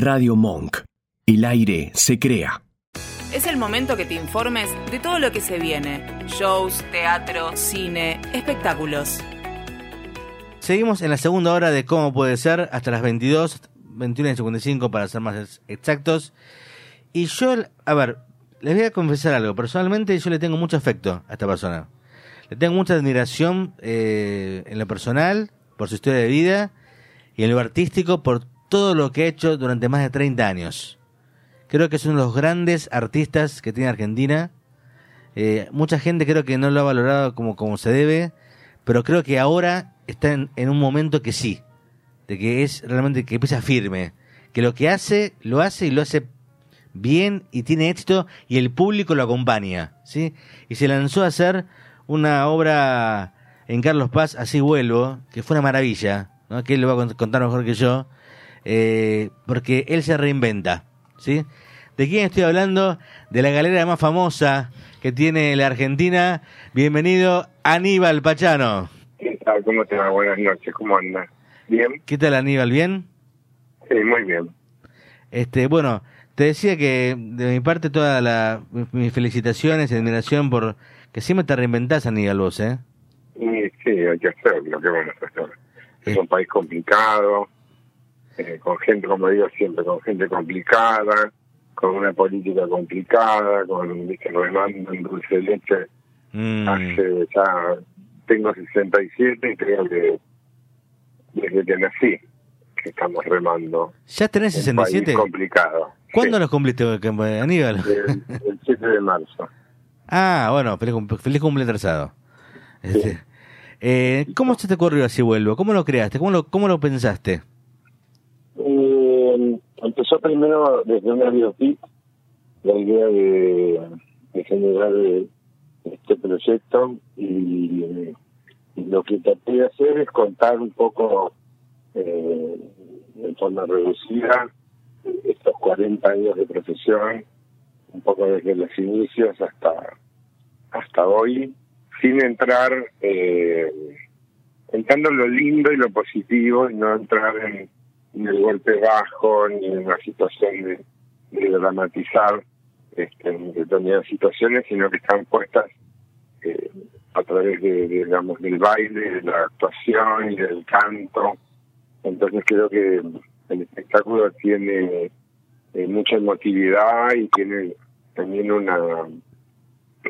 Radio Monk. El aire se crea. Es el momento que te informes de todo lo que se viene. Shows, teatro, cine, espectáculos. Seguimos en la segunda hora de cómo puede ser hasta las 22, 21 y 55 para ser más exactos. Y yo, a ver, les voy a confesar algo. Personalmente yo le tengo mucho afecto a esta persona. Le tengo mucha admiración eh, en lo personal, por su historia de vida, y en lo artístico, por todo lo que ha hecho durante más de 30 años. Creo que es uno de los grandes artistas que tiene Argentina. Eh, mucha gente creo que no lo ha valorado como, como se debe, pero creo que ahora está en, en un momento que sí, de que es realmente que empieza firme, que lo que hace, lo hace y lo hace bien y tiene éxito y el público lo acompaña, ¿sí? Y se lanzó a hacer una obra en Carlos Paz, Así vuelvo, que fue una maravilla, ¿no? que lo va a contar mejor que yo, eh, porque él se reinventa, ¿sí? ¿De quién estoy hablando? De la galera más famosa que tiene la Argentina. Bienvenido, Aníbal Pachano. ¿Qué tal? ¿Cómo te va? Buenas noches, ¿cómo andas? ¿Bien? ¿Qué tal, Aníbal? ¿Bien? Sí, muy bien. Este, bueno, te decía que de mi parte todas la, mis felicitaciones y admiración por que siempre te reinventás, Aníbal, vos, ¿eh? Sí, hay que hacer lo que vamos a hacer. Es un país complicado, eh, con gente, como digo siempre, con gente complicada, con una política complicada, con, viste, remando en dulce de leche. Mm, Hace ya, tengo 67 y creo que desde que nací que estamos remando. ¿Ya tenés Un país 67? complicado. ¿Cuándo Sí, los cumpliste, Aníbal? el, el 7 de marzo. Ah, bueno, feliz, cum- feliz cumple atrasado. Este, eh, ¿Cómo se te ocurrió así vuelvo? ¿Cómo lo creaste? ¿Cómo lo, cómo lo pensaste? Empezó primero desde una biopic la idea de, de generar este proyecto y, y lo que traté de hacer es contar un poco eh, en forma reducida estos 40 años de profesión, un poco desde los inicios hasta hasta hoy, sin entrar eh, entrando en lo lindo y lo positivo y no entrar en, en el golpe bajo ni una situación de, dramatizar este, determinadas situaciones, sino que están puestas eh, a través de, del baile, de la actuación y del canto. Entonces creo que el espectáculo tiene eh, mucha emotividad y tiene también una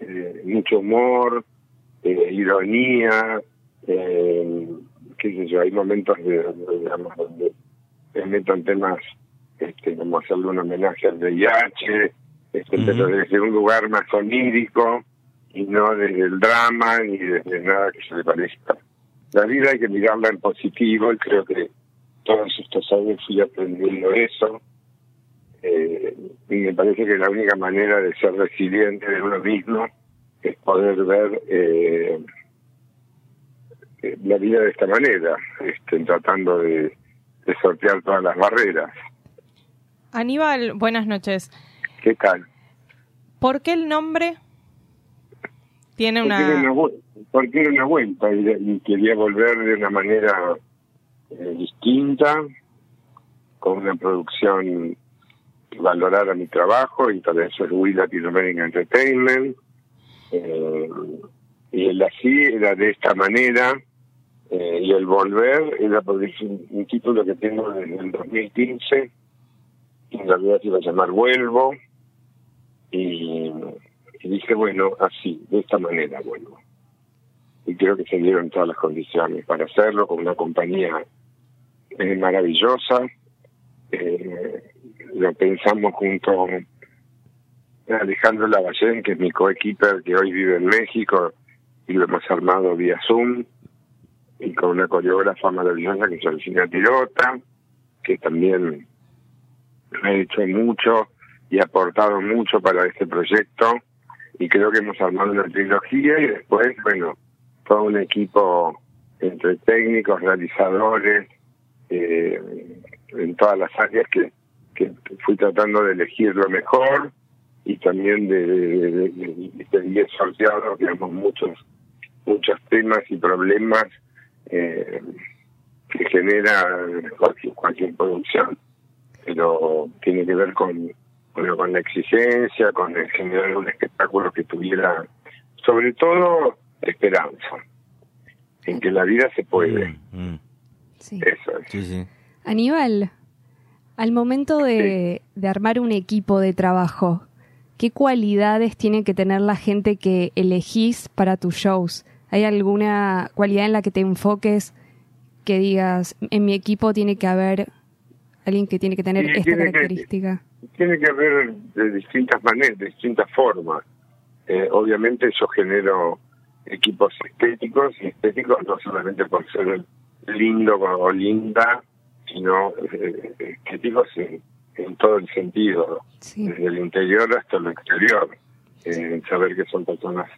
eh, mucho humor, eh, ironía, qué sé yo, hay momentos de, de, digamos, donde se metan temas este, como hacerle un homenaje al VIH, este, Ujú. pero desde un lugar más onírico y no desde el drama ni desde nada que se le parezca. La vida hay que mirarla en positivo y creo que todos estos años fui aprendiendo eso. Eh, y me parece que la única manera de ser resiliente de uno mismo es poder ver eh, eh, la vida de esta manera, este, tratando de, de sortear todas las barreras. Aníbal, buenas noches. ¿Qué tal? ¿Por qué el nombre tiene Porque era una, porque era una vuelta y, y quería volver de una manera eh, distinta, con una producción que valorara mi trabajo y para eso es We Latin American Entertainment. Eh, y el así era de esta manera eh, y el volver era porque es un, título que tengo desde el 2015 y en realidad se iba a llamar Vuelvo. Y, dije bueno así de esta manera vuelvo. Y creo que se dieron todas las condiciones para hacerlo con una compañía eh, maravillosa. Eh, lo pensamos junto a Alejandro Lavallén que es mi coequiper que hoy vive en México y lo hemos armado vía Zoom y con una coreógrafa maravillosa que es Alcina Tirota que también ha hecho mucho y ha aportado mucho para este proyecto y creo que hemos armado una trilogía y después, bueno, todo un equipo entre técnicos, realizadores, eh, en todas las áreas que, que fui tratando de elegir lo mejor y también de, de, de, de- de- de sorteado, digamos, muchos, muchos temas y problemas eh, que genera cualquier, cualquier producción. pero tiene que ver con, bueno, con la exigencia, con el generar un espectáculo que tuviera, sobre todo, esperanza, en que la vida se puede. Mm, mm. Sí. Eso es. Sí, sí. Aníbal, al momento de, de armar un equipo de trabajo, ¿qué cualidades tiene que tener la gente que elegís para tus shows? ¿Hay alguna cualidad en la que te enfoques que digas, en mi equipo tiene que haber alguien que tiene que tener Sí, esta tiene que- característica? Tiene que haber de distintas maneras, de distintas formas. Eh, obviamente yo genero equipos estéticos, y estéticos no solamente por ser lindo o linda, sino eh, estéticos en, en todo el sentido, Sí. desde el interior hasta el exterior. Eh, saber que son personas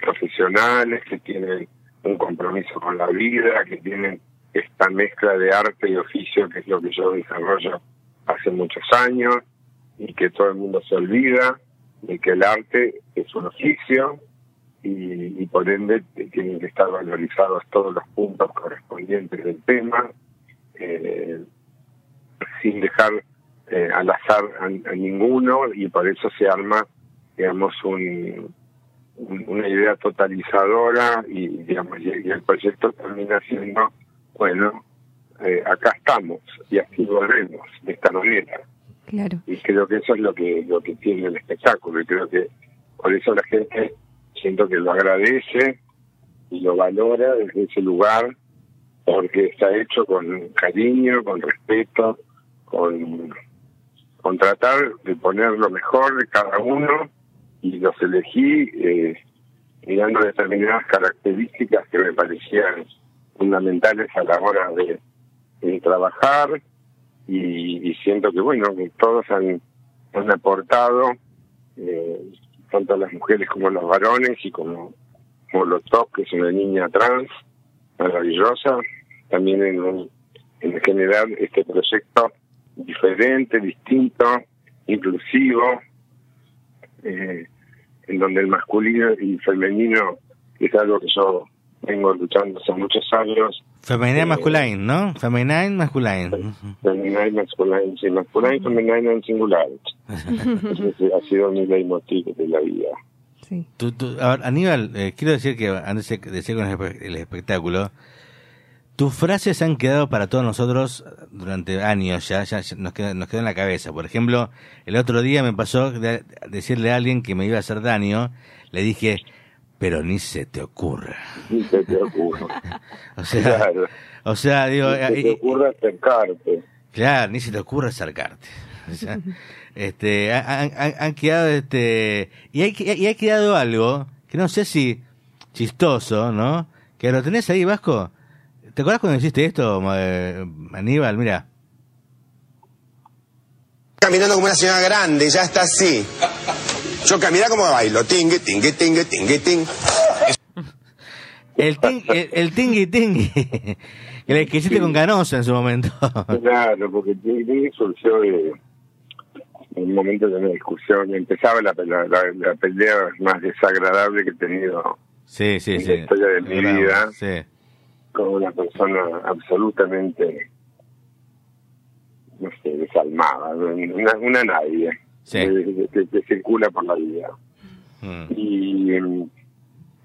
profesionales, que tienen un compromiso con la vida, que tienen esta mezcla de arte y oficio, que es lo que yo desarrollo hace muchos años, y que todo el mundo se olvida de que el arte es un oficio y, por ende tienen que estar valorizados todos los puntos correspondientes del tema, eh, sin dejar eh, al azar a, a ninguno y por eso se arma, digamos, un- una idea totalizadora y, digamos, y, y el proyecto termina siendo, bueno, eh, acá estamos y así volvemos de esta manera Claro. y creo que eso es lo que lo que tiene el espectáculo y creo que por eso la gente siento que lo agradece y lo valora desde ese lugar porque está hecho con cariño, con respeto, con, con tratar de poner lo mejor de cada uno y los elegí eh, mirando determinadas características que me parecían fundamentales a la hora de, trabajar y, y siento que bueno todos han, han aportado eh, tanto las mujeres como los varones y como Molotov que es una niña trans maravillosa también en, en generar este proyecto diferente distinto inclusivo eh, en donde el masculino y femenino es algo que yo vengo luchando hace muchos años Femenina Eh, masculine, ¿no? Feminine masculine. Feminine, masculine, sí, masculine, feminine en singular. Ese ha sido mi leitmotiv de la vida. Sí. Tú- tú- a ver, Aníbal, eh, quiero decir que antes de de seguir con el espectáculo, tus frases han quedado para todos nosotros durante años, ya, ya, nos, quedó, nos quedó en la cabeza. Por ejemplo, el otro día me pasó de- decirle a alguien que me iba a hacer daño, le dije, pero ni se te ocurra. Ni se te ocurra. O sea, Claro. o sea digo, Ni se eh, te eh, ocurra acercarte. Claro, ni se te ocurre acercarte. O sea, este, han, han- han quedado, este, y hay, y hay quedado algo que no sé si chistoso, ¿no? Que lo tenés ahí, Vasco. ¿Te acuerdas cuando hiciste esto, eh, Aníbal? Mira. Caminando como una señora grande, ya está así. Yo camina como bailo, tingue, tingue, tingue, tingue, ting. El, ting, el, el tingui tingui. Que le hiciste con Canosa en su momento. Claro, porque Ting Ting surgió de en un momento de una discusión. Empezaba la, la, la- la pelea más desagradable que he tenido Sí, sí, En sí. la historia de mi vida. Sí. Con una persona absolutamente, no sé, desalmada, una, una nadie Sí. que, que- que circula por la vida. Mm. y,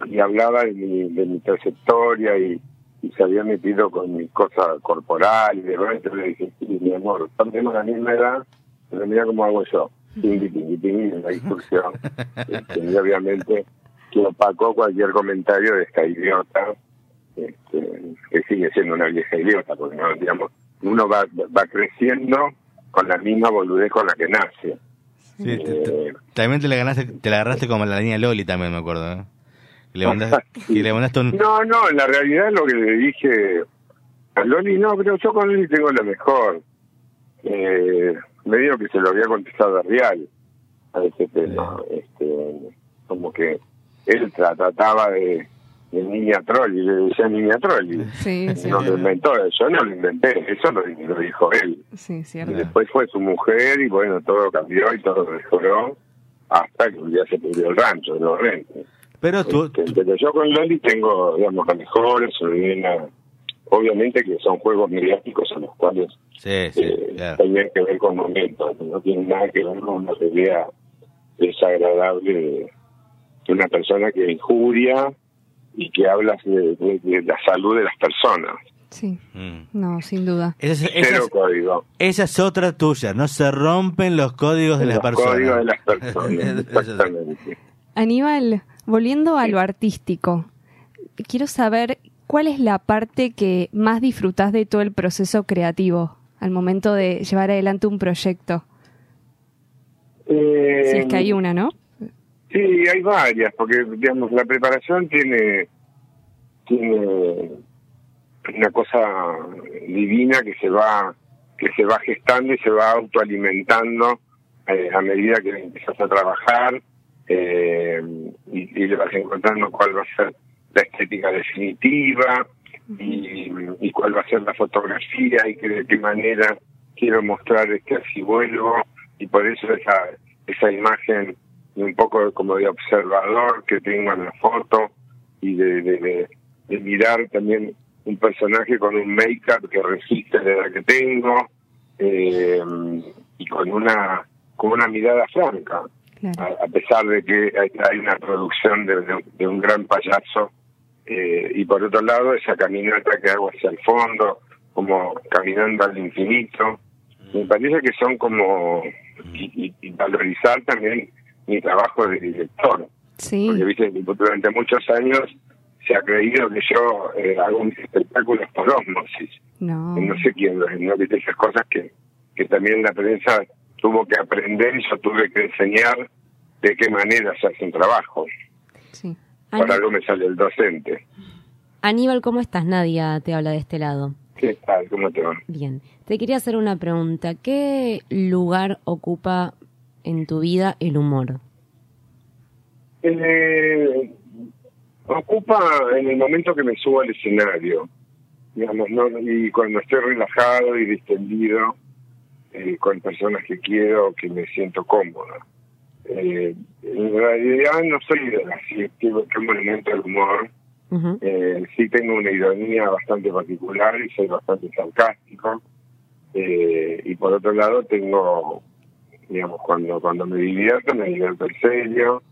y hablaba de mi, de mi trayectoria y, y se había metido con mi cosa corporal y demás. Entonces le dije, sí, mi amor, tenemos la misma edad, pero mira cómo hago yo. Tingui, tingui, tingui, en la discusión. Y obviamente que opacó cualquier comentario de esta idiota, este, que sigue siendo una vieja idiota, porque no, digamos, uno va, va creciendo con la misma boludez con la que nace. Sí, Eh, también te la, ganaste, te la agarraste como la niña Loli también, me acuerdo. ¿eh? Que le mandaste, que le mandaste un... No, no, en la realidad lo que le dije a Loli, no, pero yo con Loli tengo lo mejor. Eh, me dijo que se lo había contestado a Real a ese tema. Este, como que él tra- trataba de, de niña troll y le decía niña troll. y Sí, sí, no lo inventó, yo no lo inventé, eso lo, lo dijo él. sí, Y cierto. después fue su mujer y bueno, todo cambió y todo mejoró hasta que un día se perdió el rancho de los rentes. Pero tú, Este, pero yo con Loli tengo, digamos, lo mejor, una, obviamente que son juegos mediáticos en los cuales Sí, sí, eh, claro. tenían que ver con momentos, no tienen nada que ver con una pelea desagradable de, de una persona que injuria y que habla de, de- de la salud de las personas. Sí, Mm. no, sin duda. Esa es, esa Cero es- código. esa es otra tuya, no se rompen los códigos de las Los personas. códigos de las personas, exactamente. Aníbal, volviendo a lo artístico, quiero saber cuál es la parte que más disfrutás de todo el proceso creativo al momento de llevar adelante un proyecto. Eh, Si es que hay una, ¿no? Sí, hay varias, porque digamos la preparación tiene tiene una cosa divina que se va que se va gestando y se va autoalimentando eh, a medida que empiezas a trabajar eh, y, le vas encontrando cuál va a ser la estética definitiva y, cuál va a ser la fotografía y que de qué manera quiero mostrar este así vuelvo y por eso esa esa imagen de un poco como de observador que tengo en la foto y de, de, de- de mirar también un personaje con un make-up que resiste la edad que tengo eh, y con una con una mirada franca Claro. a, a pesar de que hay, hay una producción de, de- de un gran payaso eh, y por otro lado esa caminata que hago hacia el fondo como caminando al infinito me parece que son como y, y- y valorizar también mi trabajo de director Sí, porque viste durante muchos años se ha creído que yo eh, hago mis espectáculos por osmosis no. no sé quién no viste esas cosas que que también la prensa tuvo que aprender y yo tuve que enseñar de qué manera se hace un trabajo Sí. por Ani- algo me sale el docente Aníbal, ¿cómo estás? Nadia te habla de este lado. ¿qué tal? ¿cómo te va? Bien, te quería hacer una pregunta. ¿Qué lugar ocupa en tu vida el humor? Eh, ocupa en el momento que me subo al escenario, digamos, ¿no? y cuando estoy relajado y distendido eh, con personas que quiero, que me siento cómoda. Eh, en realidad no soy de así que un elemento del humor, eh, sí tengo una ironía bastante particular y soy bastante sarcástico. Eh, y por otro lado tengo, digamos, cuando cuando me divierto, me divierto en serio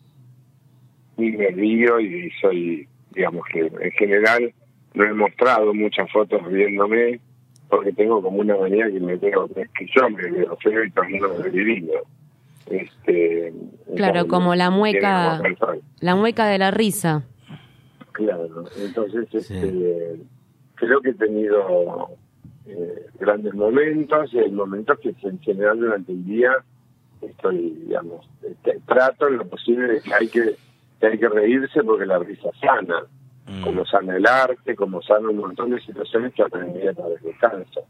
y me río y soy, digamos que en general no he mostrado muchas fotos riéndome porque tengo como una manía que me veo, que yo me veo feo y todo el mundo me divino. Este, Claro, como la mueca, la mueca de la risa. Claro, entonces Sí. este, creo que he tenido eh, grandes momentos y hay momentos que en general durante el día estoy, digamos, este, trato en lo posible de que hay que, que hay que reírse porque la risa sana, Mm. como sana el arte, como sana un montón de situaciones que aprendí a través del cáncer.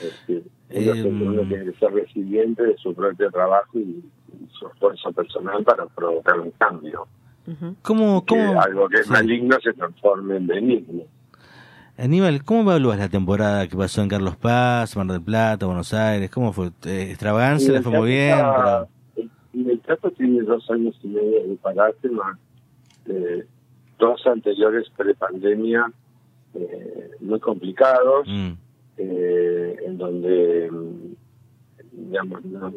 Es decir, uno, Eh, uno tiene que ser resiliente de su propio trabajo y, y su esfuerzo personal para provocar un cambio. ¿Cómo, que algo que es sí. maligno se transforme en benigno. Aníbal, ¿cómo evalúas la temporada que pasó en Carlos Paz, Mar del Plata, Buenos Aires? ¿Cómo fue? ¿Extravaganza? ¿Le fue muy bien? Pero... El, el teatro tiene dos años y medio de parate, más eh, dos anteriores prepandemia eh, muy complicados, Mm, eh, en donde mm, digamos, no-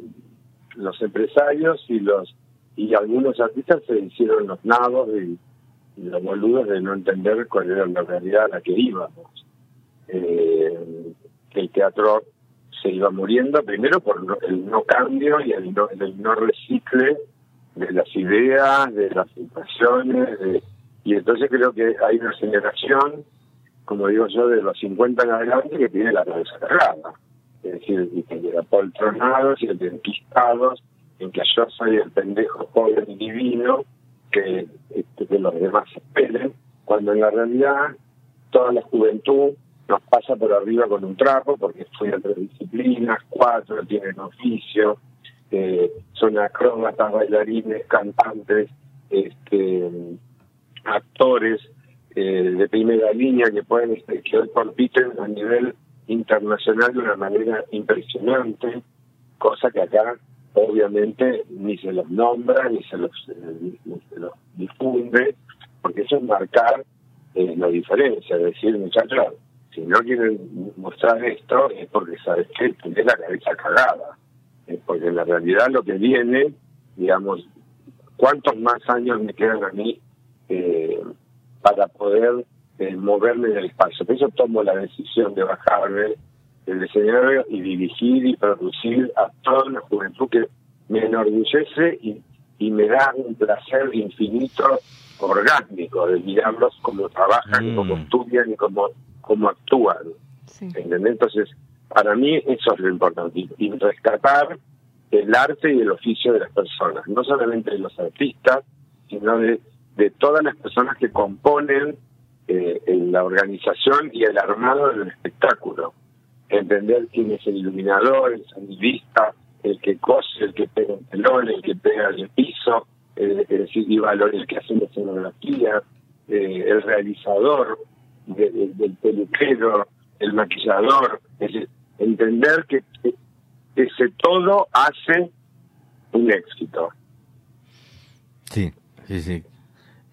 los empresarios y los y algunos artistas se hicieron los nabos y los boludos de no entender cuál era la realidad a la que íbamos. Eh, el teatro se iba muriendo primero por el no cambio y el no, el no recicle de las ideas, de las situaciones, y entonces creo que hay una generación, como digo yo, de los 50 en adelante que tiene la cabeza cargada. Es decir, y que de apoltronados y enquistados, en que yo soy el pendejo joven divino, que, este, que los demás esperen, cuando en la realidad toda la juventud nos pasa por arriba con un trapo porque estudian tres disciplinas, cuatro tienen oficio, eh, son acróbatas, bailarines, cantantes, este, actores eh, de primera línea que pueden este, que hoy compiten a nivel internacional de una manera impresionante, cosa que acá obviamente ni se los nombra ni se los, eh, ni se los difunde, porque eso es marcar eh, la diferencia, decir, muchachos, si no quieren mostrar esto es porque sabes que tenés la cabeza cagada. Es porque en la realidad lo que viene, digamos, ¿cuántos más años me quedan a mí eh, para poder eh, moverme en el espacio? Por eso tomo la decisión de bajarme del escenario y dirigir y producir a toda la juventud que me enorgullece y, y me da un placer infinito orgánico de mirarlos cómo trabajan, Mm. cómo estudian y cómo, cómo actúan. Sí. ¿entendés? Entonces, para mí eso es lo importante, y- y rescatar el arte y el oficio de las personas, no solamente de los artistas, sino de, de todas las personas que componen eh, en la organización y el armado del espectáculo. Entender quién es el iluminador, el sonidista, el que cose, el que pega el telón, el que pega el piso, es decir, y valor, el que hace la escenografía, eh, el realizador, de- de- del peluquero, el maquillador, entender que ese todo hace un éxito. Sí, sí, sí.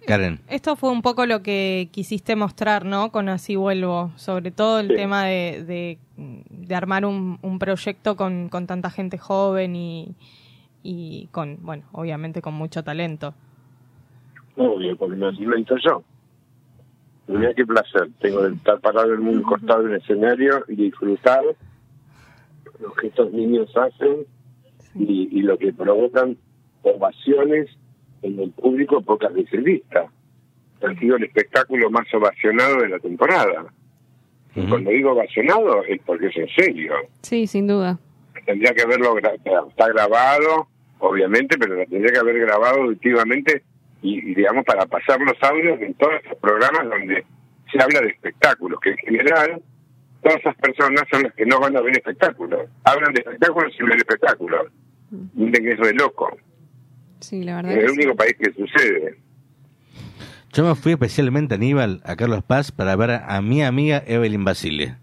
Karen. Esto fue un poco lo que quisiste mostrar, ¿no? Con Así Vuelvo. Sobre todo el Sí. tema de, de, de armar un, un proyecto con, con tanta gente joven y, y con, bueno, obviamente con mucho talento. Obvio, porque me alimento yo. Mira qué placer. Tengo de estar parado en un costado de un escenario y disfrutar lo que estos niños hacen y, y lo que provocan ovaciones en el público pocas veces vista. Ha sido el espectáculo más ovacionado de la temporada. Y Ujú. Cuando digo ovacionado es porque es en serio. Sí, sin duda. Tendría que haberlo, gra- está grabado, obviamente, pero lo tendría que haber grabado auditivamente y, y, digamos, para pasar los audios en todos estos programas donde se habla de espectáculos, que en general todas esas personas son las que no van a ver espectáculos. Hablan de espectáculos sin ver espectáculos. Miren que eso es loco. Sí, la verdad. Es que el sí. único país que sucede. Yo me fui especialmente, Aníbal, a Carlos Paz para ver a mi amiga Evelyn Basile,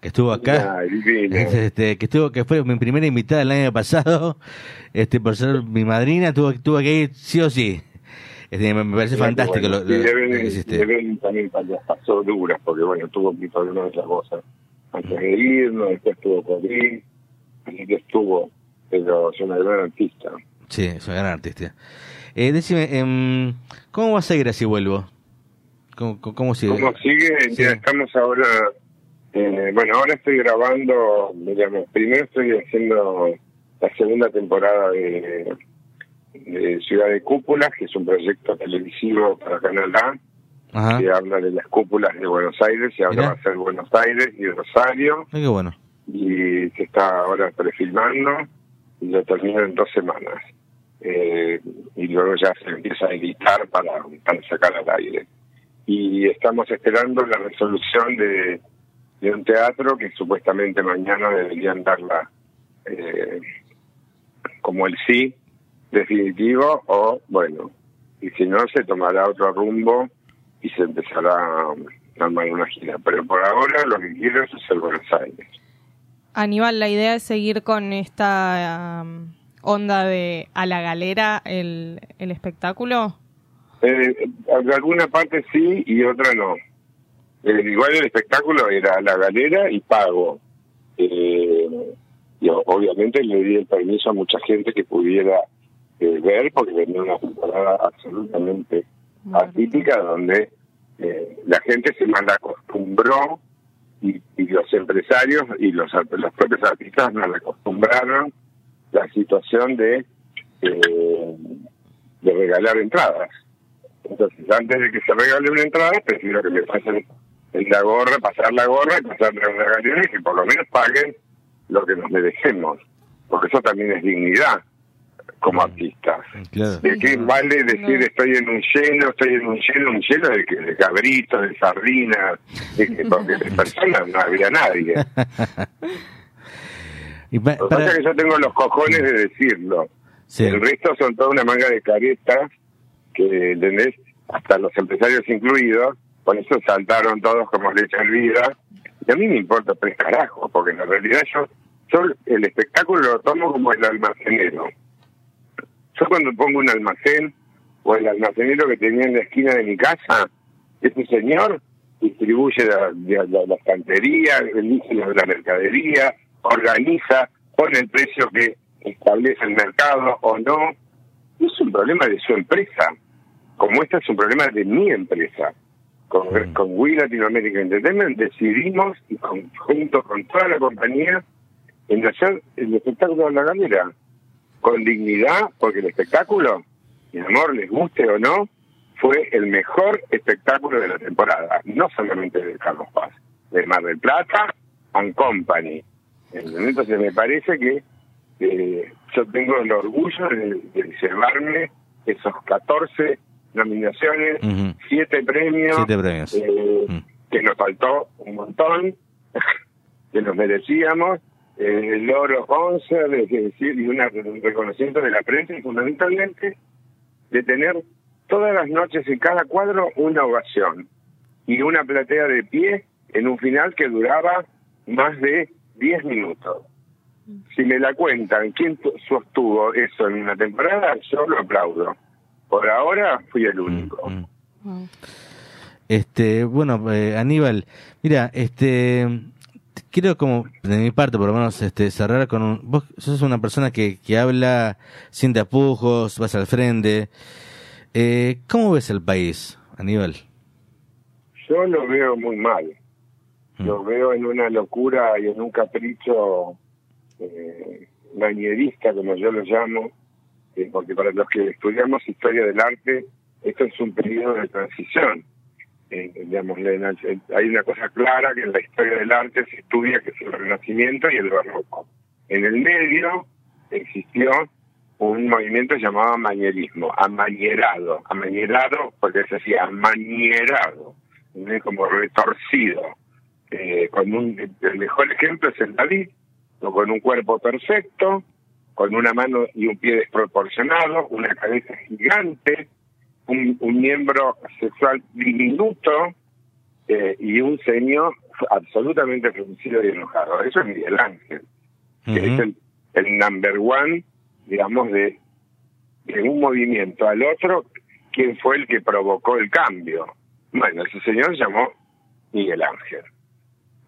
que estuvo acá. Ay. Este, que estuvo que fue mi primera invitada el año pasado este por ser mi madrina tuvo tuvo que ir sí o sí este, me, me parece Mira fantástico bueno. lo, lo- lo Evelyn- que hiciste Evelyn también pasó duras, porque bueno, tuvo un problema de la cosa antes de irnos, después tuvo COVID, así que estuvo, pero es una gran artista. Sí es una gran artista eh, decime em, cómo va a seguir así vuelvo cómo, sigue ¿Cómo sigue? Sí. Ya estamos ahora, eh, bueno, ahora estoy grabando, digamos, primero estoy haciendo la segunda temporada de, de Ciudad de Cúpulas, que es un proyecto televisivo para Canal A, Ajá. que habla de las cúpulas de Buenos Aires, y ahora va a ser Buenos Aires y Rosario, Ay, qué bueno y se está ahora prefilmando, y lo termino en dos semanas. Eh, y luego ya se empieza a editar para, para sacar al aire. Y estamos esperando la resolución de, de un teatro que supuestamente mañana deberían darla eh, como el sí definitivo o bueno, y si no se tomará otro rumbo y se empezará a armar una gira. Pero por ahora lo que quiero es hacer Buenos Aires. Aníbal, la idea es seguir con esta um, onda de a la galera el, el espectáculo. Eh, de alguna parte sí y otra no. Eh, igual el espectáculo era la galera y pago. Eh, y obviamente le di el permiso a mucha gente que pudiera eh, ver porque venía una temporada absolutamente atípica donde eh, la gente se mal acostumbró y, y los empresarios y los, los propios artistas mal acostumbraron la situación de, eh, de regalar entradas. Entonces, antes de que se regale una entrada, prefiero que me pasen en la gorra, pasar la gorra y pasar la una galera y que por lo menos paguen lo que nos merecemos. Porque eso también es dignidad como artistas. claro ¿De qué vale decir No. estoy en un lleno, estoy en un lleno, un lleno de, que- de cabritos, de sardinas, de que- porque de personas no había nadie. y pa- Lo que para- pasa es que yo tengo los cojones de decirlo. sí. El resto son toda una manga de caretas que, ¿entendés? Hasta los empresarios incluidos, por eso saltaron todos como leche hervida. Y a mí me importa tres carajos, porque en realidad yo, yo el espectáculo lo tomo como el almacenero. Yo cuando pongo un almacén, o el almacenero que tenía en la esquina de mi casa, ese señor distribuye la, la, la, la estantería, elige la mercadería, organiza, pone el precio que establece el mercado o no. Es un problema de su empresa, como este es un problema de mi empresa. Con, con We Latino American Entertainment decidimos, y con- junto con toda la compañía, en hacer el espectáculo de la galera con dignidad, porque el espectáculo, mi amor, les guste o no, fue el mejor espectáculo de la temporada, no solamente de Carlos Paz, de Mar del Plata and Company. Entonces me parece que eh, yo tengo el orgullo de, de llevarme esos 14 nominaciones, Ujú. 7 premios, Siete premios. eh, Mm. que nos faltó un montón, que nos merecíamos, eh, el oro 11, es decir, y una- un reconocimiento de la prensa y fundamentalmente de tener todas las noches en cada cuadro una ovación y una platea de pie en un final que duraba más de 10 minutos. Si me la cuentan, ¿quién tu- sostuvo eso en una temporada? Yo lo aplaudo. Por ahora fui el único. Mm. Este, bueno, eh, Aníbal, mira, este, quiero como de mi parte por lo menos este cerrar con un, vos sos una persona que, que habla sin tapujos, vas al frente. Eh, ¿Cómo ves el país, Aníbal? Yo lo veo muy mal. Mm. Lo veo en una locura y en un capricho eh, manierista, como yo lo llamo, eh, porque para los que estudiamos historia del arte, esto es un periodo de transición. Eh, hay una cosa clara que en la historia del arte se estudia que es el Renacimiento y el Barroco. En el medio existió un movimiento llamado manierismo, amanierado, amanierado porque hacía amanierado, ¿entendés? como retorcido. Eh, con un, el mejor ejemplo es el David, con un cuerpo perfecto, con una mano y un pie desproporcionado, una cabeza gigante, un, un miembro sexual diminuto eh, y un ceño absolutamente fruncido y enojado. Eso es Miguel Ángel, que es el, el number one, digamos, de, de un movimiento al otro, ¿quién fue el que provocó el cambio? Bueno, ese señor se llamó Miguel Ángel.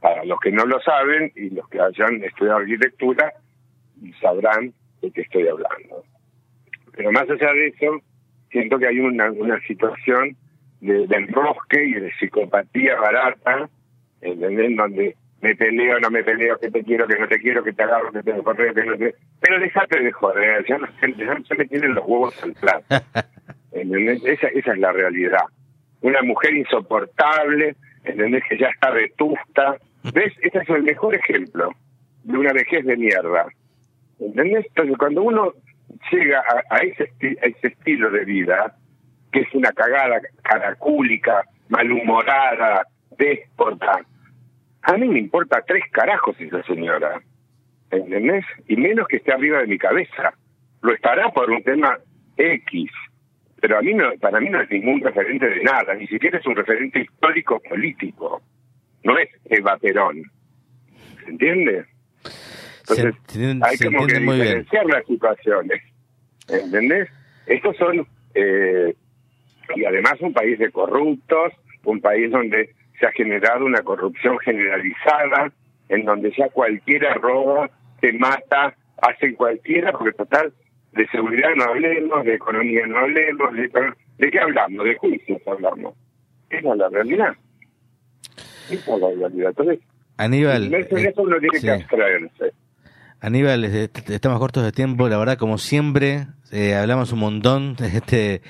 Para los que no lo saben y los que hayan estudiado arquitectura, sabrán de qué estoy hablando. Pero más allá de eso, siento que hay una, una situación de, de enrosque y de psicopatía barata, ¿entendés? Donde me peleo, no me peleo, que te quiero, que no te quiero, que te agarro, que te correo, que no te... Pero déjate de joder, ya, no, ya, ya me tienen los huevos al plato. ¿entendés? Esa, esa es la realidad. Una mujer insoportable, ¿entendés? Que ya está vetusta. ¿Ves? Este es el mejor ejemplo de una vejez de mierda. ¿Entendés? Entonces, cuando uno llega a, a ese, a ese estilo de vida, que es una cagada caracúlica, malhumorada, déspota, a mí me importa tres carajos esa señora. ¿Entendés? Y menos que esté arriba de mi cabeza. Lo estará por un tema X. Pero a mí no, para mí no es ningún referente de nada, ni siquiera es un referente histórico político. No es Eva Perón. ¿Se entiende? Se Entonces, entiende- hay se como que diferenciar las situaciones. ¿Entendés? Estos son, eh, y además un país de corruptos, un país donde se ha generado una corrupción generalizada, en donde ya cualquiera roba, te mata, hace cualquiera, porque total, de seguridad no hablemos, de economía no hablemos, de, ¿de qué hablamos? De juicios hablamos. Esa es la realidad. Entonces, Aníbal, en eso eh, uno tiene sí. que abstraerse. Aníbal, este, estamos cortos de tiempo, la verdad, como siempre, eh, hablamos un montón. Este,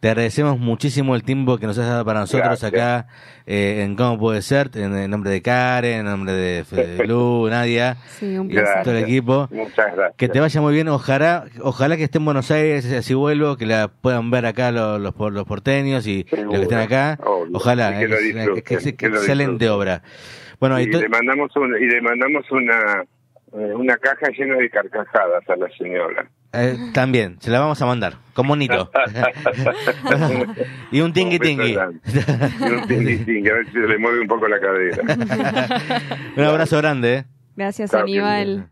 te agradecemos muchísimo el tiempo que nos has dado para nosotros Gracias. acá eh, en Cómo Puede Ser, en el nombre de Karen, en nombre de Fede Lu, Nadia Sí, un y placer. todo el equipo. Muchas gracias. Que te vaya muy bien, ojalá, ojalá que esté en Buenos Aires, así vuelvo, que la puedan ver acá los, los, por- los porteños y Seguro, los que estén acá. obvio. Ojalá, Y que excelente obra. Bueno, y y le mandamos una, y le mandamos una eh, una caja llena de carcajadas a la señora. eh, también, se la vamos a mandar, con monito. y un tingui tingui. Y un tingui tingui, a ver si se le mueve un poco la cadera. un abrazo grande, ¿eh? Gracias, Chao, Aníbal.